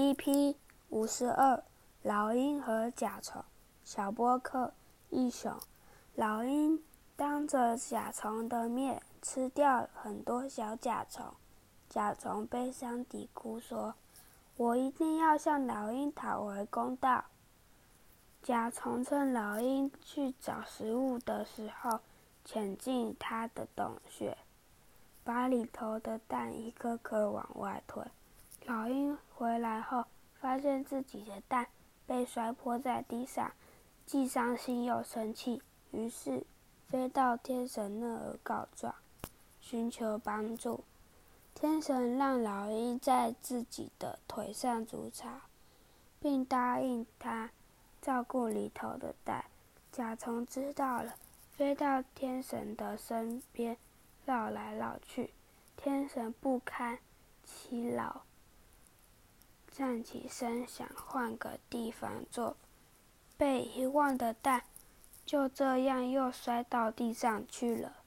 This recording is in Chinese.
EP 五十二，老鹰和甲虫。小波克一雄，老鹰当着甲虫的面吃掉很多小甲虫。甲虫悲伤地哭说：“我一定要向老鹰讨回公道。”甲虫趁老鹰去找食物的时候，潜进它的洞穴，把里头的蛋一颗颗往外推。老鹰回来然后，发现自己的蛋被摔破在地上，既伤心又生气，于是飞到天神那儿告状，寻求帮助。天神让老鹰在自己的腿上筑巢，并答应他照顾里头的蛋。甲虫知道了，飞到天神的身边绕来绕去。天神不堪其扰。站起身，想换个地方坐，被遗忘的蛋就这样又摔到地上去了。